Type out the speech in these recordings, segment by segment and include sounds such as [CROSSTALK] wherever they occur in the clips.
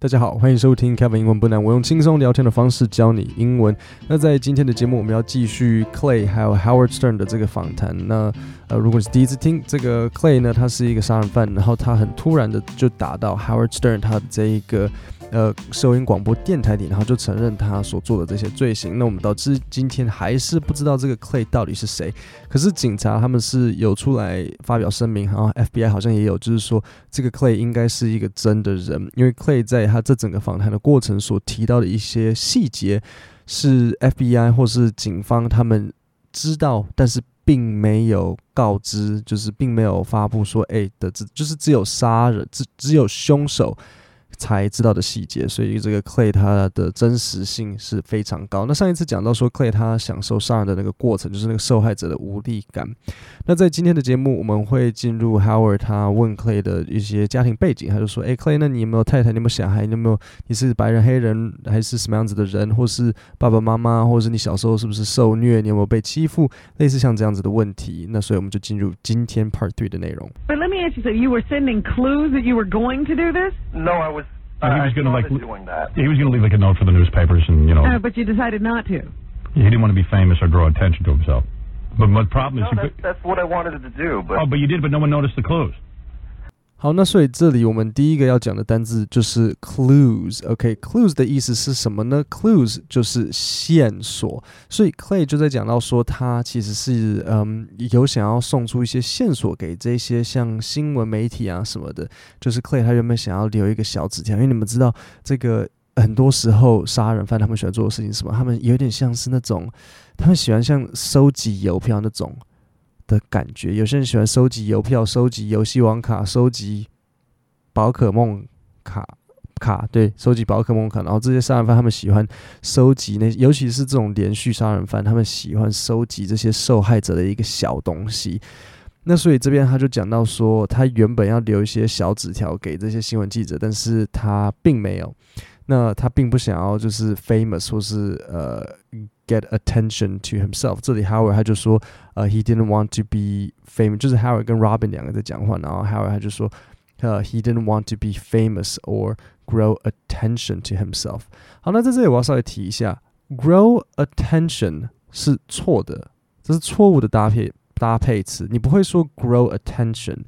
大家好，欢迎收听 Kevin 英文不难，我用轻松聊天的方式教你英文。那在今天的节目，我们要继续 Clay 还有 Howard Stern 的这个访谈。那呃，如果是第一次听这个 Clay 呢，他是一个杀人犯，然后他很突然的就打到 Howard Stern 他的这一个。呃，收音广播电台里，然后就承认他所做的这些罪行。那我们导致今天还是不知道这个 Clay 到底是谁。可是警察他们是有出来发表声明，然后 FBI 好像也有，就是说这个 Clay 应该是一个真的人，因为 Clay 在他这整个访谈的过程所提到的一些细节，是 FBI 或是警方他们知道，但是并没有告知，就是并没有发布说，哎的，只就是只有杀人，只只有凶手。才知道的细节，所以这个 Clay 他的真实性是非常高。那上一次讲到说 Clay 他享受杀人的那个过程，就是那个受害者的无力感。那在今天的节目，我们会进入 Howard 他问 Clay 的一些家庭背景，他就说：“哎，Clay，那你有没有太太？你有没有小孩？你有没有？你是白人、黑人还是什么样子的人？或是爸爸妈妈，或者是你小时候是不是受虐？你有没有被欺负？类似像这样子的问题。那所以我们就进入今天 Part Three 的内容。But let me ask you something. You were sending clues that you were going to do this? No, I was And he was going to like doing that. he was going to leave like a note for the newspapers, and you know, Uh, but you decided not to. he didn't want to be famous or draw attention to himself. But my problem is, No, you that's, that's what I wanted to do, but oh, but you did, but no one noticed the clues. 好，那所以这里我们第一个要讲的单字就是 clues。OK，clues、的意思是什么呢？clues 就是线索。所以 Clay 就在讲到说，他其实是嗯有想要送出一些线索给这些像新闻媒体啊什么的。就是 Clay 他原本想要留一个小纸条，因为你们知道这个很多时候杀人犯他们喜欢做的事情是什么？他们有点像是那种，他们喜欢像收集邮票那种。的感觉，有些人喜欢收集邮票、收集游戏王卡、收集宝可梦卡卡，对，收集宝可梦卡。然后这些杀人犯他们喜欢收集那，尤其是这种连续杀人犯，他们喜欢收集这些受害者的一个小东西。那所以这边他就讲到说，他原本要留一些小纸条给这些新闻记者，但是他并没有。那他并不想要就是 famous 或是呃 get attention to himself。这里 Howard 他就说，呃，he didn't want to be famous，就是 Howard 跟 Robin 两个在讲话，然后 Howard 他就说，呃，he didn't want to be famous or grow attention to himself。好，那在这里我要稍微提一下，grow attention 是错的，这是错误的搭配搭配词，你不会说 grow attention。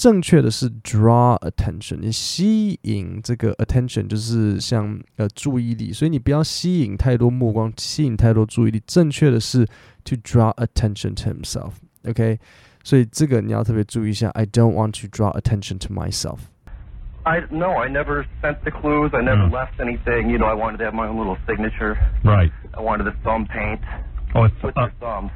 正确的是 draw attention，你吸引这个 attention 就是像呃注意力，所以你不要吸引太多目光，吸引太多注意力。正确的是 to draw attention to himself，OK？、所以这个你要特别注意一下。I don't want to draw attention to myself。 I no, I never sent the clues. I never Hmm. left anything. You know, I wanted to have my own little signature. Right. I wanted the thumb paint Oh, it's, with uh, your thumbs.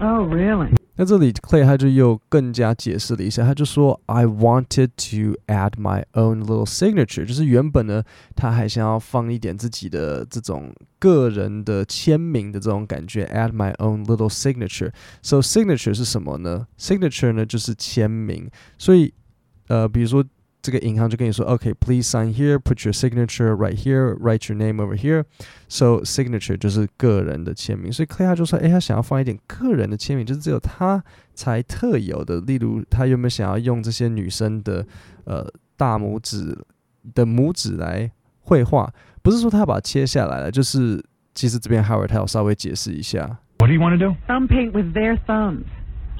Oh, really? 那这里 Clay 他就又更加解释了一下，他就说 I wanted to add my own little signature，就是原本呢他还想要放一点自己的这种个人的签名的这种感觉，add my own little signature。So signature 是什么呢？signature 呢就是签名，所以呃比如说。这个银行就跟你说，OK，please、sign here，put your signature right here，write your name over here。So signature 就是个人的签名，所以 Clay 他就说，哎，他想要放一点个人的签名，就是只有他才特有的。例如，他有没有想要用这些女生的呃大拇指的拇指来绘画？不是说他把它切下来了，就是其实这边 Howard 他要稍微解释一下。what do you want to do? Thumb paint with their thumbs.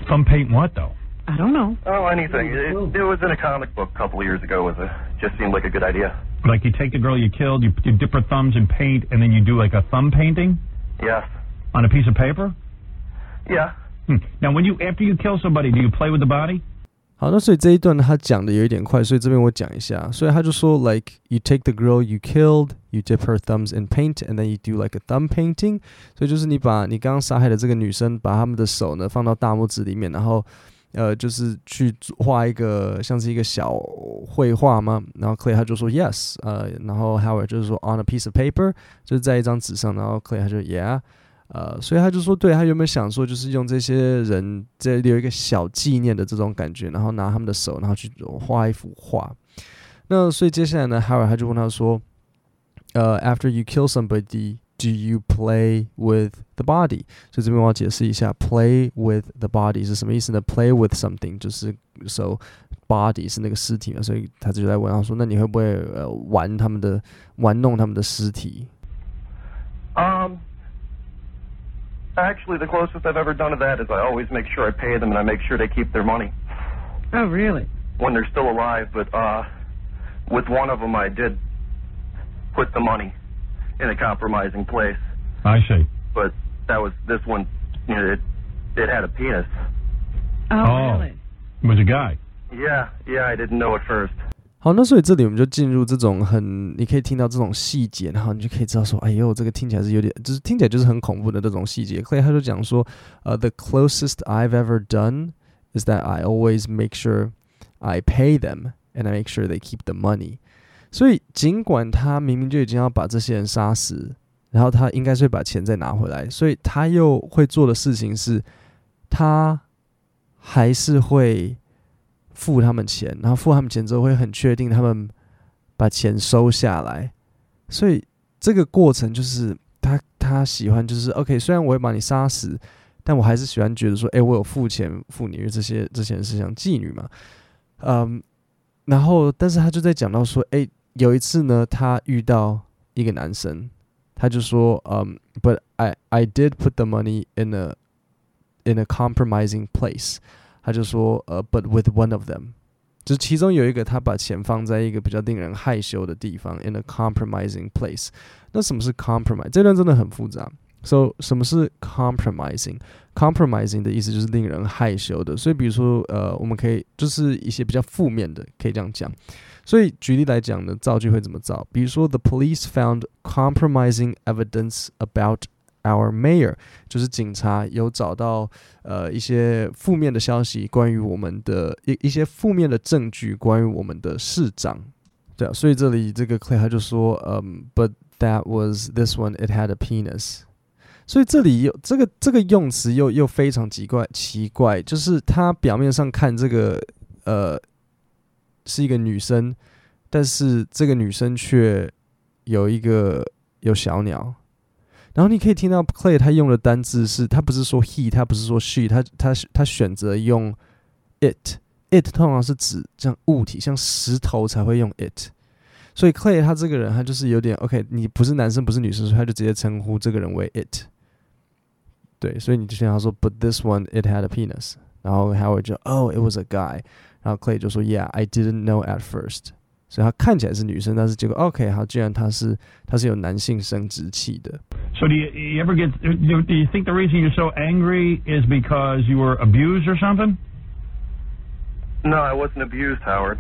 Thumb paint what though? I don't know. Oh, anything. It, it was in a comic book a couple of years ago. It was a just seemed like a good idea. Like you take the girl you killed, you, you dip her thumbs in paint, and then you do like a thumb painting Yes. on a piece of paper. Yeah. Hmm. Now, when you after you kill somebody, do you play with the body? 好，那所以这一段他讲的有一点快，所以这边我讲一下。所以他就说，like you take the girl you killed, you dip her thumbs in paint, and then you do like a thumb painting。所以就是你把你刚刚杀害的这个女生，把她们的手呢放到大拇指里面，然后 呃就是去画一个像是一个小绘画吗？然后 Clay 他就说 yes，呃，然后 Howard 就是说 on a piece of paper，就是在一张纸上，然后 Clay 他就 yeah。呃，所以他就说，对他原本想说，就是用这些人这留一个小纪念的这种感觉，然后拿他们的手，然后去画一幅画。那所以接下来呢，Howard 他就问他说，呃，After you kill somebody, do you play with the body？所以这边我要解释一下，play with the body 是什么意思呢？Play with something 就是 so body 是那个尸体嘛，所以他就在问他说，那你会不会呃玩他们的玩弄他们的尸体？ Um, actually, the closest I've ever done to that is I always make sure I pay them and I make sure they keep their money Oh, really? when they're still alive. But uh, with one of them, I did put the money in a compromising place. I see. But that was this one. You know, it it had a penis. Oh, Oh. really? It was a guy. Yeah, yeah, I didn't know at first. 好，那所以这里我们就进入这种很，你可以听到这种细节，然后你就可以知道说，哎呦，这个听起来是有点，就是听起来就是很恐怖的这种细节。所以他就讲说，呃、t h e closest I've ever done is that I always make sure I pay them and I make sure they keep the money。 所以尽管他明明就已经要把这些人杀死，然后他应该是会把钱再拿回来，所以他又会做的事情是，他还是会。付他们钱，然后付他们钱之后会很确定他们把钱收下来，所以这个过程就是他他喜欢就是 OK，虽然我会把你杀死，但我还是喜欢觉得说，哎、我有付钱付你，因为这些这些人是像妓女嘛，嗯，然后但是他就在讲到说，哎、有一次呢，他遇到一个男生，他就说，嗯，But I I did put the money in a in a compromising place。他就说，呃，but with one of them，就是其中有一个他把钱放在一个比较令人害羞的地方，in a compromising place。那什么是 compromise？这段真的很复杂。So 什么是 compromising？compromising 的意思就是令人害羞的。所以比如说，呃，我们可以就是一些比较负面的，可以这样讲。 所以举例来讲呢，造句会怎么造？比如说，the police found compromising evidence about our mayor，就是警察有找到呃一些负面的消息，关于我们的一一些负面的证据，关于我们的市长。对啊，所以这里这个 Clay 他就说，嗯，but that was this one it had a penis。所以这里有这个这个用词又又非常奇怪奇怪，就是他表面上看这个呃是一个女生，但是这个女生却有一个有小鸟。然后你可以听到 Clay 他用的单字是，他不是说 he，他不是说 she，他他他选择用 it。it 通常是指像物体，像石头才会用 it。所以 Clay 他这个人，他就是有点 OK，你不是男生不是女生，所以他就直接称呼这个人为 it。对，所以你就听他说，But this one it had a penis。然后 Howard 就 Oh it was a guy。然后 Clay 就说 Yeah I didn't know at first。所以他看起来是女生，但是结果 OK 好，既然他是他是有男性生殖器的。 So do you, you ever get? Do you, do you think the reason you're so angry is because you were abused or something? No, I wasn't abused, Howard.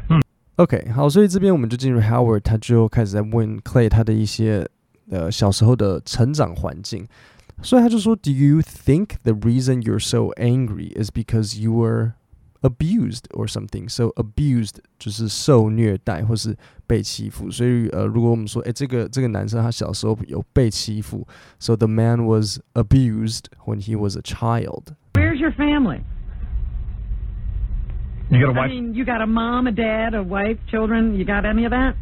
OK，好，所以这边我们就进入 Howard，他就开始在问 Clay 他的一些呃小时候的成长环境，所以他就说，Do you think the reason you're so angry is because you were abused or something? So abused 就是受虐待或是被欺负，所以呃，如果我们说，哎，这个这个男生他小时候有被欺负，so the man was abused when he was a child。 Where's your family? You got a I wife? mean, you got a mom, a dad, a wife, children. You got any of that?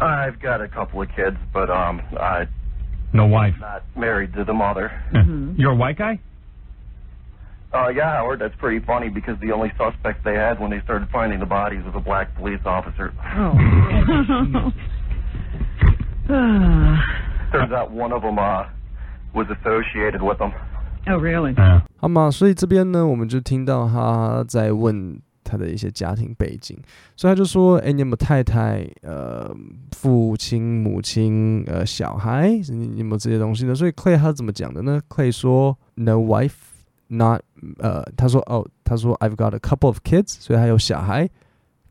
I've got a couple of kids, but um, I'm no wife. not married to the mother. Mhm. You're a white guy? Uh, yeah, Howard, that's pretty funny because the only suspect they had when they started finding the bodies was a black police officer. Oh. Ah. Turns out one of them uh, was associated with them. oh, really? Yeah. 好嘛，所以这边呢，我们就听到他在问他的一些家庭背景，所以他就说：“哎，你有没有太太？呃，父亲、母亲、呃，小孩？你你有没有这些东西呢？”所以 Clay 他怎么讲的呢？Clay 说：“No wife, not 呃，他说哦，他说 I've got a couple of kids，所以他有小孩，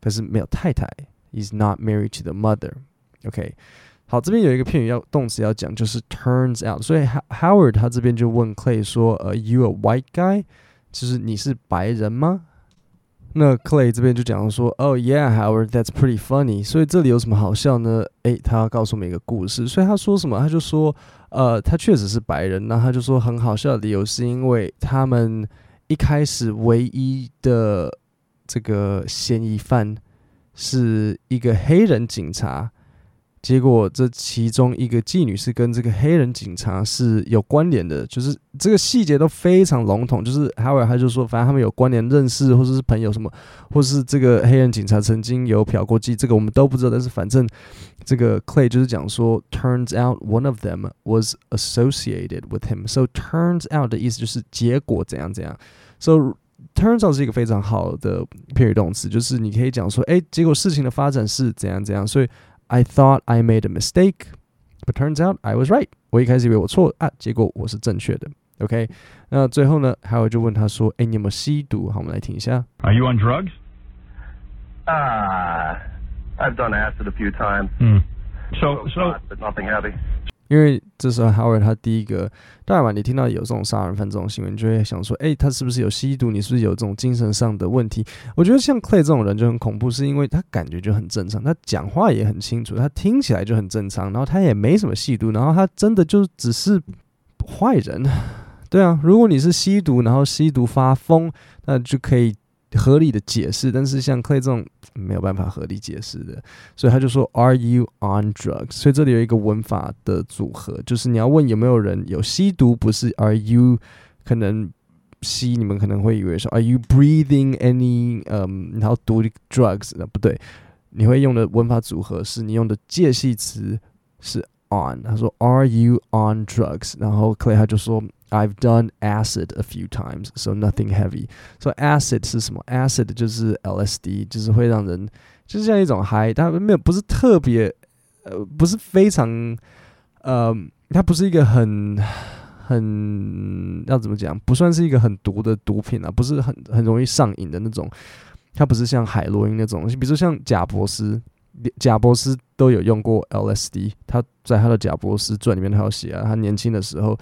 可是没有太太。He's not married to the mother。OK，好，这边有一个片语要动词要讲，就是 turns out。所以 Ho- Howard 他这边就问 Clay 说：“呃，You a white guy？就是你是白人吗？”那 Clay 这边就讲说：“Oh yeah, Howard, that's pretty funny。”所以这里有什么好笑呢？诶，他要告诉我们一个故事。所以他说什么？他就说：“呃，他确实是白人。”那他就说很好笑的理由是因为他们 一开始唯一的这个嫌疑犯是一个黑人警察。结果这其中一个妓女是跟这个黑人警察是有关联的，就是这个细节都非常笼统。就是 Howard 他就说，反正他们有关联认识，或者是朋友什么，或是这个黑人警察曾经有嫖过妓，这个我们都不知道。但是反正这个 Clay 就是讲说，turns out one of them was associated with him。So turns out 的意思就是结果怎样怎样。So turns out 是一个非常好的片语动词，就是你可以讲说，哎，结果事情的发展是怎样怎样。所以 I thought I made a mistake, but turns out I was right。我一开始以为我错啊，结果我是正确的。OK，那最后呢，还有就问他说，哎，你有没有吸毒？好，我们来听一下。 Are you on drugs? Ah, I've done acid a few times. Hmm. So, so pot, but nothing heavy. 因为这时候 Howard 他第一个，当然嘛，你听到有这种杀人犯这种新闻，你就会想说，哎，他是不是有吸毒？你是不是有这种精神上的问题？我觉得像 Clay 这种人就很恐怖，是因为他感觉就很正常，他讲话也很清楚，他听起来就很正常，然后他也没什么吸毒，然后他真的就只是坏人。[LAUGHS] 对啊，如果你是吸毒，然后吸毒发疯，那就可以合理的解释。但是像 Clay 这种没有办法合理解释的，所以他就说 Are you on drugs？所以这里有一个文法的组合，就是你要问有没有人有吸毒，不是 Are you 可能吸，你们可能会以为说 Are you breathing any 嗯，然后读 drugs，那不对，你会用的文法组合是你用的介系词是 on。他说 Are you on drugs？然后 Clay 他就说 I've done acid a few times, so nothing heavy. So acid 是什么？acid 就是 LSD，就是会让人就是像一种嗨，但没有不是特别呃，不是非常呃，它不是一个很很要怎么讲，不算是一个很毒的毒品啊，不是很很容易上瘾的那种。它不是像海洛因那种，比如说像贾博士，贾博斯都有用过 LSD，他在他的贾博斯传里面他有写啊，他年轻的时候。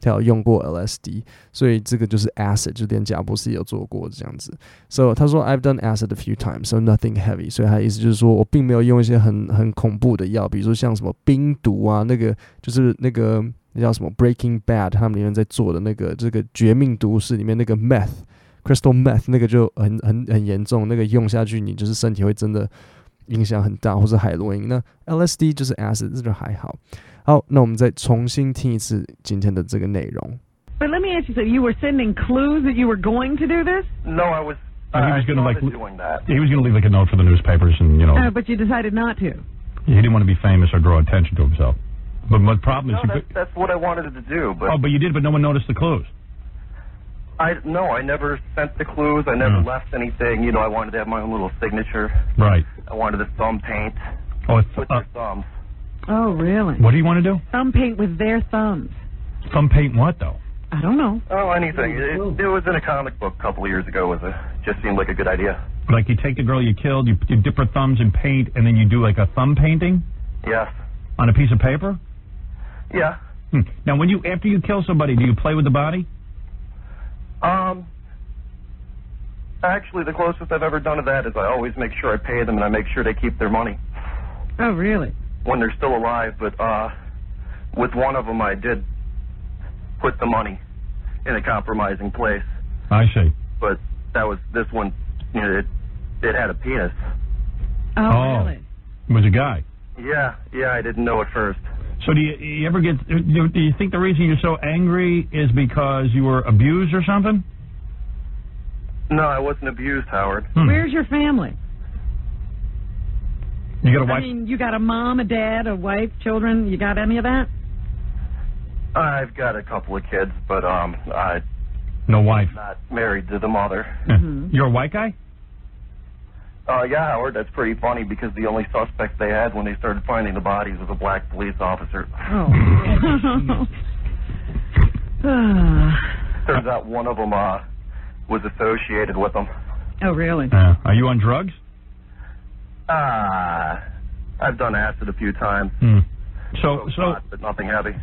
他有用过 LSD，所以这个就是 acid，就连贾博斯也有做过这样子。So 他说 I've done acid a few times, so nothing heavy。所以他的意思就是说我并没有用一些很很恐怖的药，比如说像什么冰毒啊，那个就是那个那叫什么 Breaking Bad，他们里面在做的那个这个绝命毒师里面那个 meth。Crystal meth 那个就很很很严重，那个用下去你就是身体会真的影响很大，或是海洛因。那 LSD 就是 acid，这就还好。好，那我们再重新听一次今天的这个内容。 But let me ask you something. You were sending clues that you were going to do this? No, I was. And he I was gonna, like, started doing that. he was going to leave like a note for the newspapers, and you know, Uh, but you decided not to. he didn't want to be famous or draw attention to himself. But my problem No, is, you that's, that's what I wanted to do, but oh, but you did, but no one noticed the clues. I no, I never sent the clues. I never Hmm. left anything. You know, I wanted to have my own little signature. Right. I wanted the thumb paint Oh, it's, with uh, their thumbs. Oh, really? what do you want to do? Thumb paint with their thumbs. Thumb paint what though? I don't know. Oh, anything. It, it was in a comic book a couple of years ago. It was a just seemed like a good idea. Like you take the girl you killed, you, you dip her thumbs in paint, and then you do like a thumb painting Yes. on a piece of paper. Yeah. Hmm. Now, when you after you kill somebody, do you play with the body? Um. Actually, the closest I've ever done to that is I always make sure I pay them and I make sure they keep their money Oh, really? when they're still alive. But uh, with one of them, I did put the money in a compromising place. I see. But that was this one. You know, it it had a penis. Oh, Oh. really? It was a guy. Yeah, yeah. I didn't know at first. So do you, you ever get? Do you, do you think the reason you're so angry is because you were abused or something? No, I wasn't abused, Howard. Hmm. Where's your family? You got a I wife? I mean, you got a mom, a dad, a wife, children. You got any of that? I've got a couple of kids, but um, I'm no wife. not married to the mother. Yeah. Mhm. You're a white guy? Uh, yeah, Howard, that's pretty funny because the only suspect they had when they started finding the bodies was a black police officer. Oh. [LAUGHS] [LAUGHS] [LAUGHS] Turns out one of them uh, was associated with them. oh, really? Uh, are you on drugs? Ah, I've done acid a few times. Hmm. So so pot, but nothing heavy.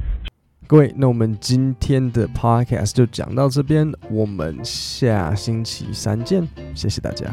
各位，那我们今天的 podcast 就讲到这边，我们下星期三见，谢谢大家。